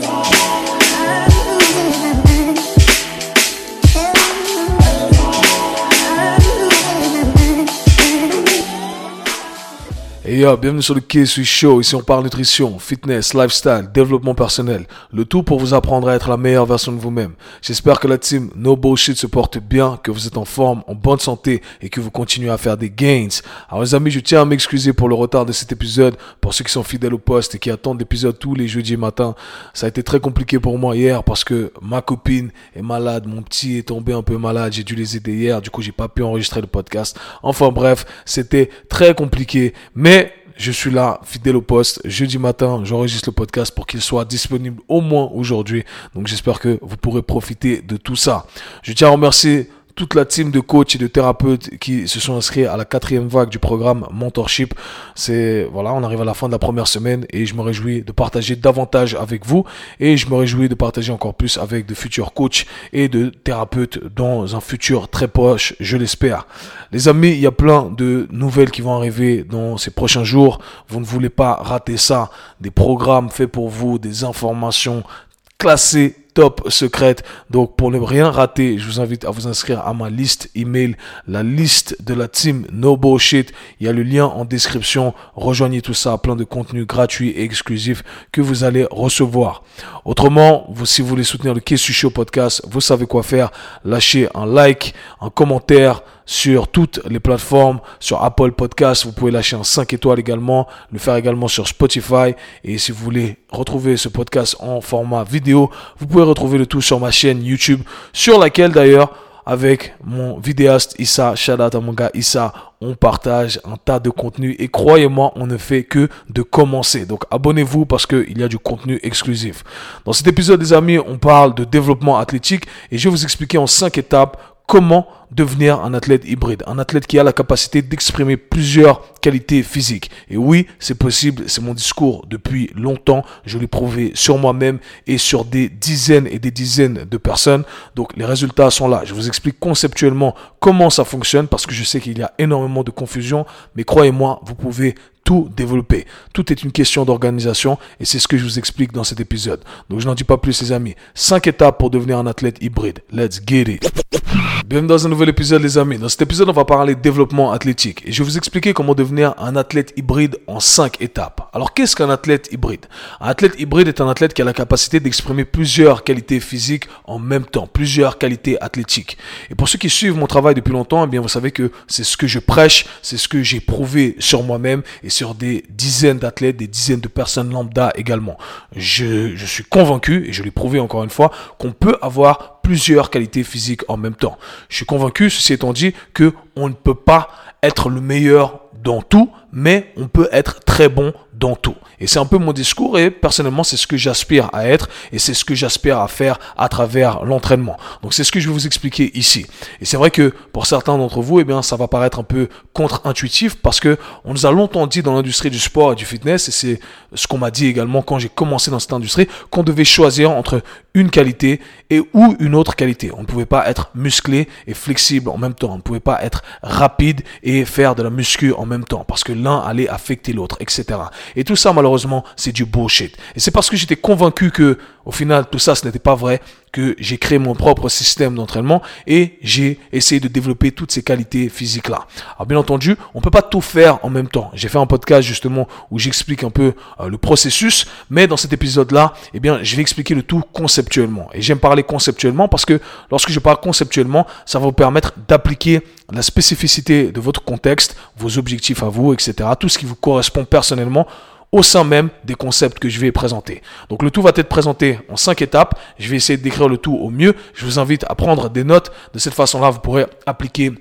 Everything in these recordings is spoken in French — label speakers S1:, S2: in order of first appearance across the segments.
S1: today. Yo, bienvenue sur le KSU Show. Ici, on parle nutrition, fitness, lifestyle, développement personnel. Le tout pour vous apprendre à être la meilleure version de vous-même. J'espère que la team No Bullshit se porte bien, que vous êtes en forme, en bonne santé et que vous continuez à faire des gains. Alors, les amis, je tiens à m'excuser pour le retard de cet épisode. Pour ceux qui sont fidèles au poste et qui attendent l'épisode tous les jeudis matin, ça a été très compliqué pour moi hier parce que ma copine est malade, mon petit est tombé un peu malade. J'ai dû les aider hier. Du coup, j'ai pas pu enregistrer le podcast. Enfin, bref, c'était très compliqué. Mais je suis là, fidèle au poste. Jeudi matin, j'enregistre le podcast pour qu'il soit disponible au moins aujourd'hui. Donc j'espère que vous pourrez profiter de tout ça. Je tiens à remercier toute la team de coachs et de thérapeutes qui se sont inscrits à la quatrième vague du programme Mentorship. C'est, voilà, on arrive à la fin de la première semaine et je me réjouis de partager davantage avec vous et je me réjouis de partager encore plus avec de futurs coachs et de thérapeutes dans un futur très proche, je l'espère. Les amis, il y a plein de nouvelles qui vont arriver dans ces prochains jours. Vous ne voulez pas rater ça. Des programmes faits pour vous, des informations classées top secrète. Donc pour ne rien rater, je vous invite à vous inscrire à ma liste email, la liste de la team No Bullshit. Il y a le lien en description. Rejoignez tout ça, plein de contenu gratuit et exclusif que vous allez recevoir. Autrement, si vous voulez soutenir le Kessu Show podcast, vous savez quoi faire. Lâchez un like, un commentaire sur toutes les plateformes, sur Apple Podcast, vous pouvez lâcher un 5 étoiles également, le faire également sur Spotify. Et si vous voulez retrouver ce podcast en format vidéo, vous pouvez retrouver le tout sur ma chaîne YouTube, sur laquelle d'ailleurs, avec mon vidéaste Issa, out à Issa, on partage un tas de contenu et croyez-moi, on ne fait que de commencer. Donc abonnez-vous parce qu'il y a du contenu exclusif. Dans cet épisode, des amis, on parle de développement athlétique et je vais vous expliquer en 5 étapes comment devenir un athlète hybride, un athlète qui a la capacité d'exprimer plusieurs qualités physiques. Et oui, c'est possible, c'est mon discours depuis longtemps, je l'ai prouvé sur moi-même et sur des dizaines et des dizaines de personnes. Donc les résultats sont là. Je vous explique conceptuellement comment ça fonctionne parce que je sais qu'il y a énormément de confusion, mais croyez-moi, vous pouvez tout développer. Tout est une question d'organisation et c'est ce que je vous explique dans cet épisode. Donc je n'en dis pas plus les amis. 5 étapes pour devenir un athlète hybride. Let's get it. Bienvenue dans un nouvel épisode les amis. Dans cet épisode on va parler développement athlétique et je vais vous expliquer comment devenir un athlète hybride en 5 étapes. Alors qu'est-ce qu'un athlète hybride? Un athlète hybride est un athlète qui a la capacité d'exprimer plusieurs qualités physiques en même temps, plusieurs qualités athlétiques. Et pour ceux qui suivent mon travail depuis longtemps, eh bien vous savez que c'est ce que je prêche, c'est ce que j'ai prouvé sur moi-même et sur des dizaines d'athlètes, des dizaines de personnes lambda également. Je, suis convaincu, et je l'ai prouvé encore une fois, qu'on peut avoir plusieurs qualités physiques en même temps. Je suis convaincu, ceci étant dit, que on ne peut pas être le meilleur dans tout, mais on peut être très bon Et c'est un peu mon discours et personnellement c'est ce que j'aspire à être et c'est ce que j'aspire à faire à travers l'entraînement. Donc c'est ce que je vais vous expliquer ici. Et c'est vrai que pour certains d'entre vous, eh bien ça va paraître un peu contre-intuitif parce que on nous a longtemps dit dans l'industrie du sport et du fitness et c'est ce qu'on m'a dit également quand j'ai commencé dans cette industrie qu'on devait choisir entre une qualité et ou une autre qualité. On ne pouvait pas être musclé et flexible en même temps. On ne pouvait pas être rapide et faire de la muscu en même temps parce que l'un allait affecter l'autre, etc. Et tout ça, malheureusement, c'est du bullshit. Et c'est parce que j'étais convaincu que, au final, tout ça, ce n'était pas vrai, que j'ai créé mon propre système d'entraînement et j'ai essayé de développer toutes ces qualités physiques-là. Alors, bien entendu, on peut pas tout faire en même temps. J'ai fait un podcast, justement, où j'explique un peu euh, le processus, mais dans cet épisode-là, eh bien, je vais expliquer le tout conceptuellement. Et j'aime parler conceptuellement parce que lorsque je parle conceptuellement, ça va vous permettre d'appliquer la spécificité de votre contexte, vos objectifs à vous, etc. Tout ce qui vous correspond personnellement au sein même des concepts que je vais présenter. Donc le tout va être présenté en cinq étapes. Je vais essayer d'écrire le tout au mieux. Je vous invite à prendre des notes. De cette façon-là, vous pourrez appliquer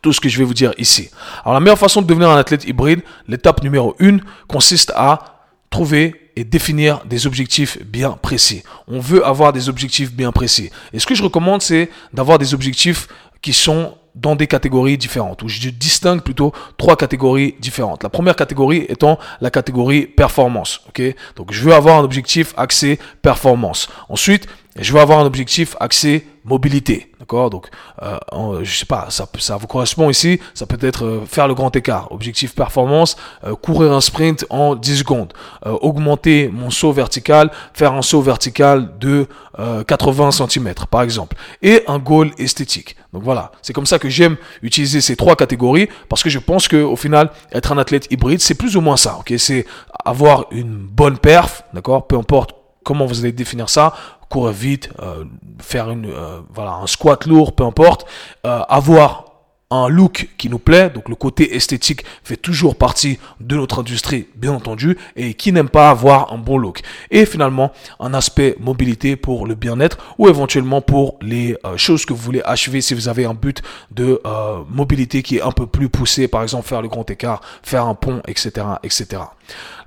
S1: tout ce que je vais vous dire ici. Alors la meilleure façon de devenir un athlète hybride, l'étape numéro une consiste à trouver et définir des objectifs bien précis. On veut avoir des objectifs bien précis. Et ce que je recommande, c'est d'avoir des objectifs qui sont dans des catégories différentes, ou je distingue plutôt trois catégories différentes. La première catégorie étant la catégorie performance. ok? Donc je veux avoir un objectif axé performance. Ensuite, je veux avoir un objectif axé mobilité. D'accord? Donc, euh, je sais pas, ça, vous correspond ici. Ça peut être euh, faire le grand écart. Objectif performance, euh, courir un sprint en 10 secondes. augmenter mon saut vertical, faire un saut vertical de 80 cm, par exemple. Et un goal esthétique. Donc voilà, c'est comme ça que j'aime utiliser ces trois catégories parce que je pense que au final, être un athlète hybride, c'est plus ou moins ça. Ok, c'est avoir une bonne perf, d'accord, peu importe comment vous allez définir ça, courir vite, euh, faire une, euh, voilà, un squat lourd, peu importe, euh, avoir un look qui nous plaît, donc le côté esthétique fait toujours partie de notre industrie, bien entendu, et qui n'aime pas avoir un bon look. Et finalement, un aspect mobilité pour le bien-être ou éventuellement pour les choses que vous voulez achever si vous avez un but de mobilité qui est un peu plus poussé, par exemple faire le grand écart, faire un pont, etc., etc.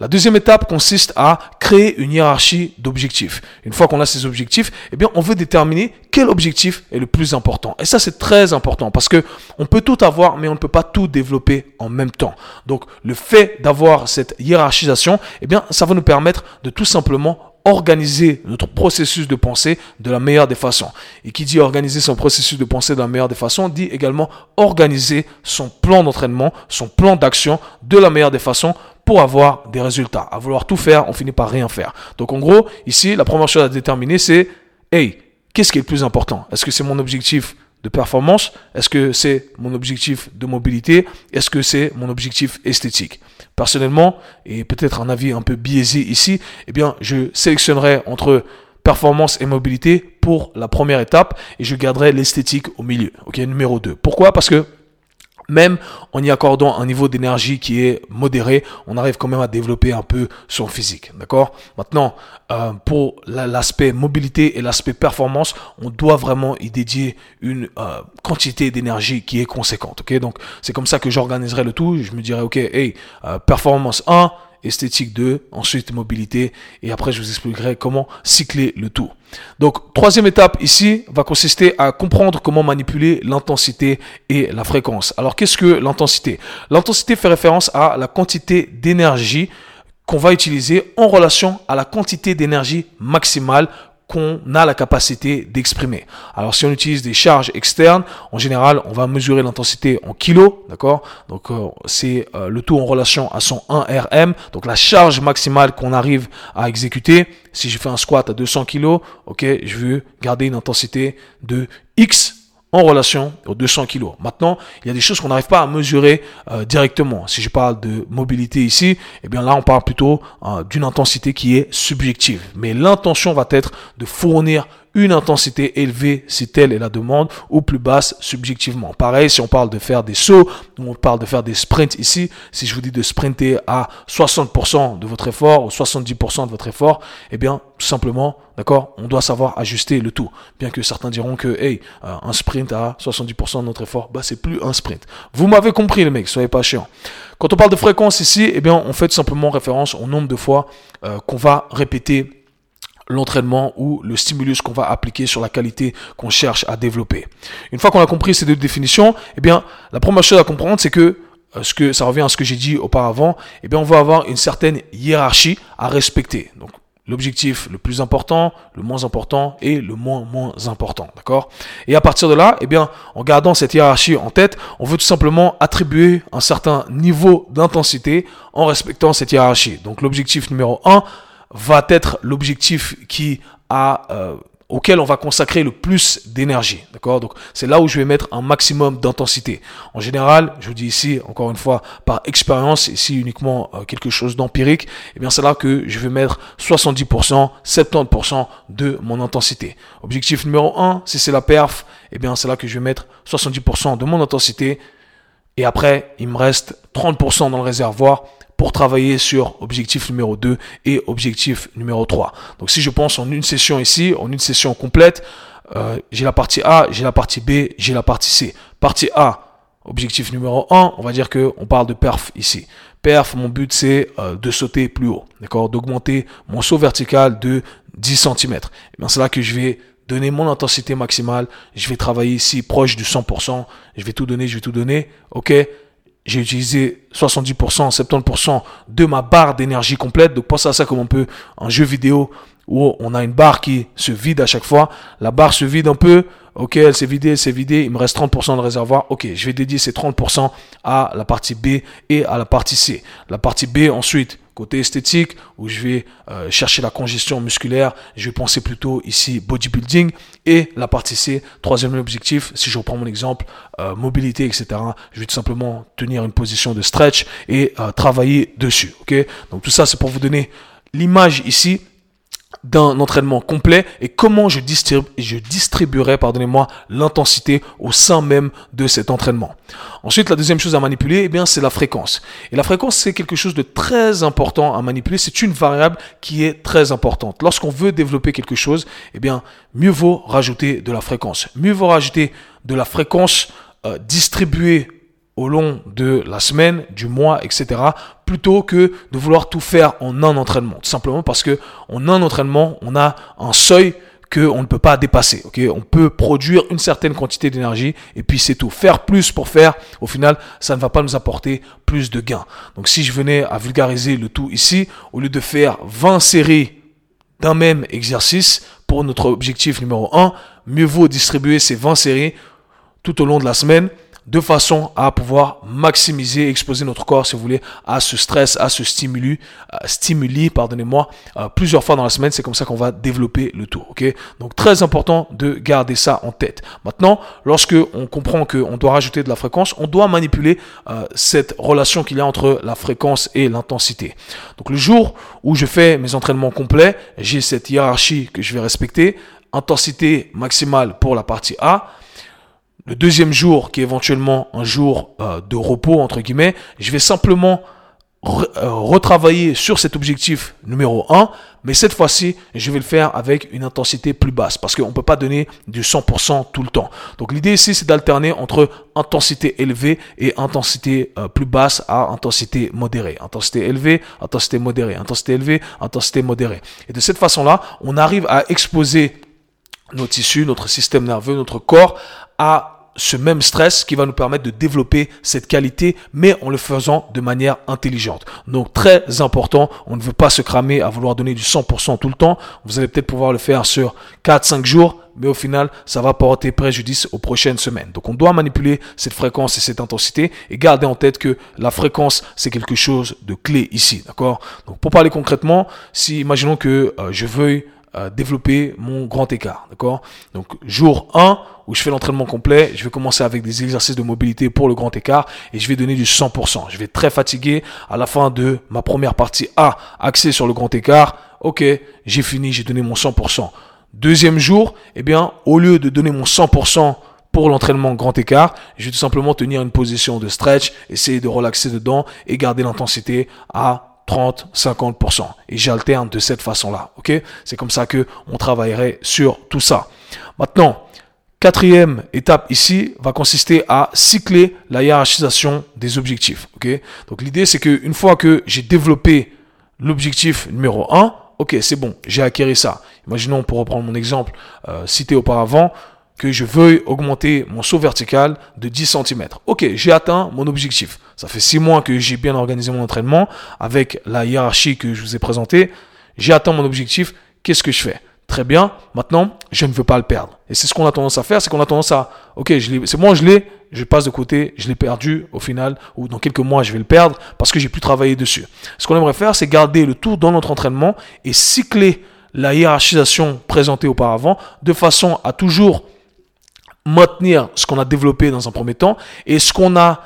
S1: La deuxième étape consiste à créer une hiérarchie d'objectifs. Une fois qu'on a ces objectifs, eh bien, on veut déterminer quel objectif est le plus important. Et ça, c'est très important parce que on peut tout avoir, mais on ne peut pas tout développer en même temps. Donc, le fait d'avoir cette hiérarchisation, eh bien, ça va nous permettre de tout simplement organiser notre processus de pensée de la meilleure des façons. Et qui dit organiser son processus de pensée de la meilleure des façons, dit également organiser son plan d'entraînement, son plan d'action de la meilleure des façons pour avoir des résultats. À vouloir tout faire, on finit par rien faire. Donc en gros, ici, la première chose à déterminer, c'est, hey, qu'est-ce qui est le plus important? Est-ce que c'est mon objectif de performance? Est-ce que c'est mon objectif de mobilité? Est-ce que c'est mon objectif esthétique? Personnellement, et peut-être un avis un peu biaisé ici, eh bien, je sélectionnerai entre performance et mobilité pour la première étape et je garderai l'esthétique au milieu. Ok, numéro 2. Pourquoi? Parce que même en y accordant un niveau d'énergie qui est modéré, on arrive quand même à développer un peu son physique. D'accord? Maintenant, euh, pour l'aspect mobilité et l'aspect performance, on doit vraiment y dédier une euh, quantité d'énergie qui est conséquente. Ok? Donc, c'est comme ça que j'organiserai le tout. Je me dirais, ok, hey, euh, performance 1, esthétique 2, ensuite mobilité, et après je vous expliquerai comment cycler le tout. Donc, troisième étape ici va consister à comprendre comment manipuler l'intensité et la fréquence. Alors, qu'est-ce que l'intensité? L'intensité fait référence à la quantité d'énergie qu'on va utiliser en relation à la quantité d'énergie maximale qu'on a la capacité d'exprimer. Alors si on utilise des charges externes, en général, on va mesurer l'intensité en kilos, d'accord? Donc euh, c'est euh, le tout en relation à son 1 RM, donc la charge maximale qu'on arrive à exécuter. Si je fais un squat à 200 kilos, ok, je veux garder une intensité de X en relation aux 200 kg. Maintenant, il y a des choses qu'on n'arrive pas à mesurer euh, directement. Si je parle de mobilité ici, eh bien là, on parle plutôt euh, d'une intensité qui est subjective. Mais l'intention va être de fournir une intensité élevée si telle est la demande ou plus basse subjectivement. Pareil, si on parle de faire des sauts, on parle de faire des sprints ici, si je vous dis de sprinter à 60% de votre effort ou 70% de votre effort, eh bien, tout simplement, d'accord, on doit savoir ajuster le tout. Bien que certains diront que, hey, euh, un sprint à 70% de notre effort, bah, c'est plus un sprint. Vous m'avez compris, les mecs, soyez pas chiants. Quand on parle de fréquence ici, eh bien, on fait tout simplement référence au nombre de fois euh, qu'on va répéter l'entraînement ou le stimulus qu'on va appliquer sur la qualité qu'on cherche à développer. Une fois qu'on a compris ces deux définitions, eh bien, la première chose à comprendre, c'est que euh, ce que ça revient à ce que j'ai dit auparavant, eh bien, on va avoir une certaine hiérarchie à respecter. Donc, l'objectif le plus important, le moins important et le moins moins important, d'accord? Et à partir de là, eh bien, en gardant cette hiérarchie en tête, on veut tout simplement attribuer un certain niveau d'intensité en respectant cette hiérarchie. Donc, l'objectif numéro 1, va être l'objectif qui a euh, auquel on va consacrer le plus d'énergie. D'accord? Donc c'est là où je vais mettre un maximum d'intensité. En général, je vous dis ici, encore une fois, par expérience, ici uniquement euh, quelque chose d'empirique, eh bien c'est là que je vais mettre 70%, 70% de mon intensité. Objectif numéro 1, si c'est la perf, eh bien c'est là que je vais mettre 70% de mon intensité. Et après, il me reste 30% dans le réservoir pour travailler sur objectif numéro 2 et objectif numéro 3. Donc si je pense en une session ici, en une session complète, euh, j'ai la partie A, j'ai la partie B, j'ai la partie C. Partie A, objectif numéro 1, on va dire que on parle de perf ici. Perf, mon but c'est euh, de sauter plus haut, d'accord, d'augmenter mon saut vertical de 10 cm. Bien c'est là que je vais donner mon intensité maximale, je vais travailler ici proche du 100%, je vais tout donner, je vais tout donner, ok? J'ai utilisé 70%, 70% de ma barre d'énergie complète. Donc pensez à ça comme un peu un jeu vidéo où on a une barre qui se vide à chaque fois. La barre se vide un peu. Ok, elle s'est vidée, elle s'est vidée. Il me reste 30% de réservoir. Ok, je vais dédier ces 30% à la partie B et à la partie C. La partie B, ensuite, côté esthétique, où je vais euh, chercher la congestion musculaire. Je vais penser plutôt ici bodybuilding. Et la partie C, troisième objectif, si je reprends mon exemple, euh, mobilité, etc. Je vais tout simplement tenir une position de stretch et euh, travailler dessus. Ok, donc tout ça, c'est pour vous donner l'image ici d'un entraînement complet et comment je, je distribuerai pardonnez-moi, l'intensité au sein même de cet entraînement. Ensuite, la deuxième chose à manipuler, eh bien, c'est la fréquence. Et la fréquence, c'est quelque chose de très important à manipuler. C'est une variable qui est très importante. Lorsqu'on veut développer quelque chose, eh bien, mieux vaut rajouter de la fréquence. Mieux vaut rajouter de la fréquence euh, distribuée au long de la semaine, du mois, etc. Plutôt que de vouloir tout faire en un entraînement. Tout simplement parce que en un entraînement, on a un seuil qu'on ne peut pas dépasser. Ok, on peut produire une certaine quantité d'énergie et puis c'est tout. Faire plus pour faire, au final, ça ne va pas nous apporter plus de gains. Donc si je venais à vulgariser le tout ici, au lieu de faire 20 séries d'un même exercice pour notre objectif numéro 1, mieux vaut distribuer ces 20 séries tout au long de la semaine de façon à pouvoir maximiser, exposer notre corps, si vous voulez, à ce stress, à ce stimuli, stimuli, pardonnez-moi, euh, plusieurs fois dans la semaine. C'est comme ça qu'on va développer le tour. Ok? Donc très important de garder ça en tête. Maintenant, lorsque on comprend qu'on doit rajouter de la fréquence, on doit manipuler euh, cette relation qu'il y a entre la fréquence et l'intensité. Donc le jour où je fais mes entraînements complets, j'ai cette hiérarchie que je vais respecter. Intensité maximale pour la partie A le deuxième jour, qui est éventuellement un jour euh, de repos, entre guillemets, je vais simplement euh, retravailler sur cet objectif numéro 1, mais cette fois-ci, je vais le faire avec une intensité plus basse, parce qu'on ne peut pas donner du 100% tout le temps. Donc l'idée ici, c'est d'alterner entre intensité élevée et intensité euh, plus basse à intensité modérée. Intensité élevée, intensité modérée, intensité élevée, intensité modérée. Et de cette façon-là, on arrive à exposer nos tissus, notre système nerveux, notre corps à ce même stress qui va nous permettre de développer cette qualité, mais en le faisant de manière intelligente. Donc très important, on ne veut pas se cramer à vouloir donner du 100% tout le temps. Vous allez peut-être pouvoir le faire sur 4-5 jours, mais au final, ça va porter préjudice aux prochaines semaines. Donc on doit manipuler cette fréquence et cette intensité et garder en tête que la fréquence, c'est quelque chose de clé ici. D'accord? Donc pour parler concrètement, si imaginons que euh, je veuille euh, développer mon grand écart. D'accord? Donc jour 1 où je fais l'entraînement complet, je vais commencer avec des exercices de mobilité pour le grand écart et je vais donner du 100%. Je vais très fatigué à la fin de ma première partie A axée sur le grand écart. Ok, j'ai fini, j'ai donné mon 100%. Deuxième jour, eh bien, au lieu de donner mon 100% pour l'entraînement grand écart, je vais tout simplement tenir une position de stretch, essayer de relaxer dedans et garder l'intensité à 30, 50%. Et j'alterne de cette façon-là. Ok? C'est comme ça que on travaillerait sur tout ça. Maintenant, quatrième étape ici va consister à cycler la hiérarchisation des objectifs. Ok? Donc l'idée c'est que une fois que j'ai développé l'objectif numéro 1, ok c'est bon, j'ai acquéri ça. Imaginons pour reprendre mon exemple euh, cité auparavant, que je veuille augmenter mon saut vertical de 10 cm. Ok, j'ai atteint mon objectif. Ça fait 6 mois que j'ai bien organisé mon entraînement avec la hiérarchie que je vous ai présentée. J'ai atteint mon objectif. Qu'est-ce que je fais? Très bien. Maintenant, je ne veux pas le perdre. Et c'est ce qu'on a tendance à faire, c'est qu'on a tendance à, ok, c'est bon, je l'ai, je passe de côté, je l'ai perdu au final, ou dans quelques mois, je vais le perdre parce que j'ai plus travaillé dessus. Ce qu'on aimerait faire, c'est garder le tout dans notre entraînement et cycler la hiérarchisation présentée auparavant de façon à toujours maintenir ce qu'on a développé dans un premier temps et ce qu'on a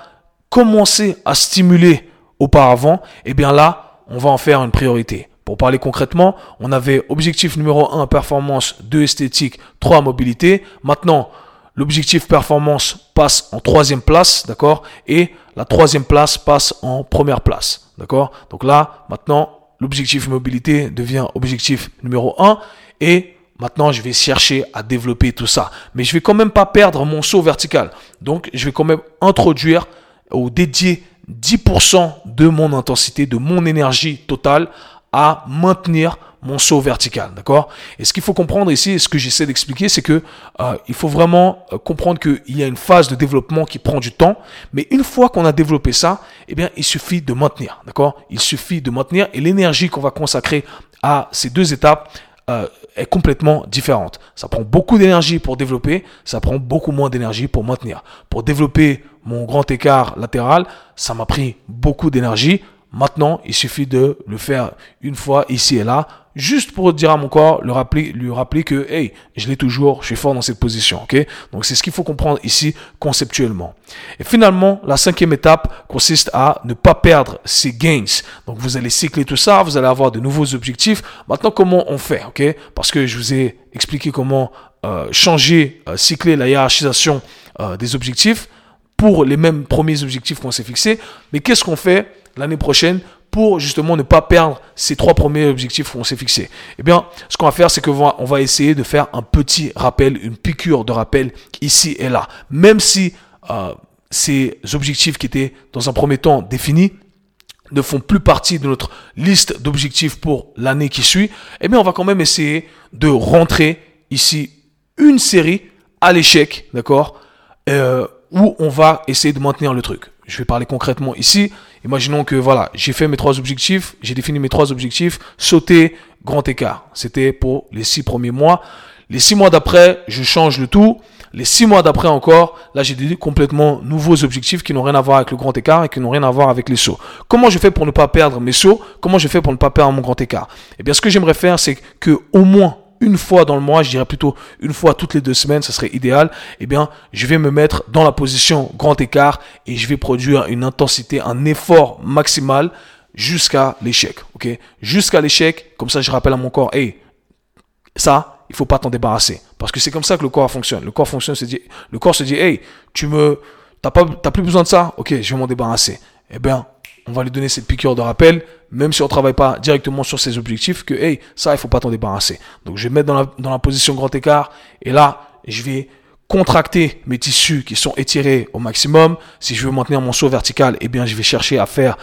S1: commencé à stimuler auparavant, eh bien là, on va en faire une priorité. Pour parler concrètement, on avait objectif numéro 1 performance, 2 esthétique, 3 mobilité. Maintenant, l'objectif performance passe en troisième place, d'accord? Et la troisième place passe en première place, d'accord? Donc là, maintenant, l'objectif mobilité devient objectif numéro 1 et Maintenant, je vais chercher à développer tout ça. Mais je vais quand même pas perdre mon saut vertical. Donc, je vais quand même introduire ou dédier 10% de mon intensité, de mon énergie totale à maintenir mon saut vertical, d'accord? Et ce qu'il faut comprendre ici, et ce que j'essaie d'expliquer, c'est que euh, il faut vraiment euh, comprendre qu'il y a une phase de développement qui prend du temps, mais une fois qu'on a développé ça, eh bien, il suffit de maintenir, d'accord? Il suffit de maintenir et l'énergie qu'on va consacrer à ces deux étapes euh, est complètement différente. Ça prend beaucoup d'énergie pour développer, ça prend beaucoup moins d'énergie pour maintenir. Pour développer mon grand écart latéral, ça m'a pris beaucoup d'énergie. Maintenant, il suffit de le faire une fois ici et là, juste pour dire à mon corps, le rappeler, lui rappeler que, hey, je l'ai toujours, je suis fort dans cette position, ok? Donc, c'est ce qu'il faut comprendre ici conceptuellement. Et finalement, la cinquième étape consiste à ne pas perdre ses gains. Donc, vous allez cycler tout ça, vous allez avoir de nouveaux objectifs. Maintenant, comment on fait, ok? Parce que je vous ai expliqué comment euh, changer, euh, cycler la hiérarchisation euh, des objectifs pour les mêmes premiers objectifs qu'on s'est fixés. Mais qu'est-ce qu'on fait? L'année prochaine pour justement ne pas perdre ces trois premiers objectifs qu'on s'est fixés Eh bien, ce qu'on va faire, c'est va, on va essayer de faire un petit rappel, une piqûre de rappel ici et là. Même si euh, ces objectifs qui étaient dans un premier temps définis ne font plus partie de notre liste d'objectifs pour l'année qui suit, eh bien, on va quand même essayer de rentrer ici une série à l'échec, d'accord euh, Où on va essayer de maintenir le truc. Je vais parler concrètement ici. Imaginons que voilà, j'ai fait mes trois objectifs, j'ai défini mes trois objectifs, sauter grand écart. C'était pour les six premiers mois. Les six mois d'après, je change le tout. Les six mois d'après encore, là j'ai des complètement nouveaux objectifs qui n'ont rien à voir avec le grand écart et qui n'ont rien à voir avec les sauts. Comment je fais pour ne pas perdre mes sauts? Comment je fais pour ne pas perdre mon grand écart? Eh bien, ce que j'aimerais faire, c'est que au moins une fois dans le mois, je dirais plutôt une fois toutes les deux semaines, ça serait idéal, eh bien, je vais me mettre dans la position grand écart et je vais produire une intensité, un effort maximal jusqu'à l'échec, ok? Jusqu'à l'échec, comme ça je rappelle à mon corps, hey, ça, il faut pas t'en débarrasser. Parce que c'est comme ça que le corps fonctionne. Le corps fonctionne, se dit, le corps se dit, hey, tu me, t'as pas, t'as plus besoin de ça, ok, je vais m'en débarrasser. Eh bien, on va lui donner cette piqûre de rappel, même si on travaille pas directement sur ses objectifs, que hey, ça, il faut pas t'en débarrasser. Donc je vais mettre dans la, position grand écart, et là, je vais contracter mes tissus qui sont étirés au maximum. Si je veux maintenir mon saut vertical, eh bien, je vais chercher à faire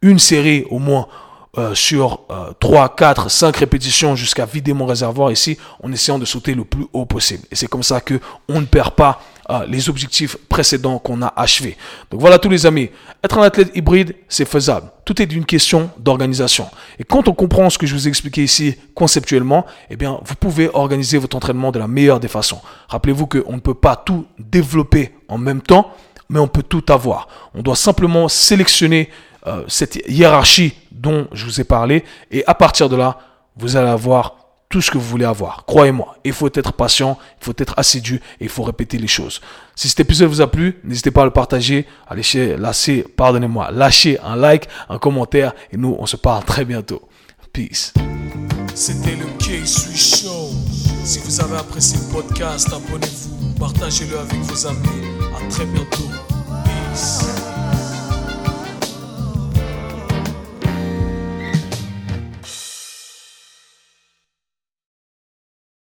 S1: une série au moins euh, sur euh, 3, 4, 5 répétitions jusqu'à vider mon réservoir ici en essayant de sauter le plus haut possible. Et c'est comme ça que on ne perd pas euh, les objectifs précédents qu'on a achevés. Donc voilà tous les amis, être un athlète hybride, c'est faisable. Tout est d'une question d'organisation. Et quand on comprend ce que je vous ai expliqué ici conceptuellement, eh bien, vous pouvez organiser votre entraînement de la meilleure des façons. Rappelez-vous qu'on ne peut pas tout développer en même temps, mais on peut tout avoir. On doit simplement sélectionner euh, cette hiérarchie dont je vous ai parlé et à partir de là, vous allez avoir tout ce que vous voulez avoir. Croyez-moi, il faut être patient, il faut être assidu et il faut répéter les choses. Si cet épisode vous a plu, n'hésitez pas à le partager, à lâcher, lâcher, pardonnez-moi, lâcher un like, un commentaire et nous, on se parle très bientôt. Peace. C'était le Show. Si vous avez apprécié le podcast, abonnez-vous, partagez-le avec vos amis. Très bientôt. Peace.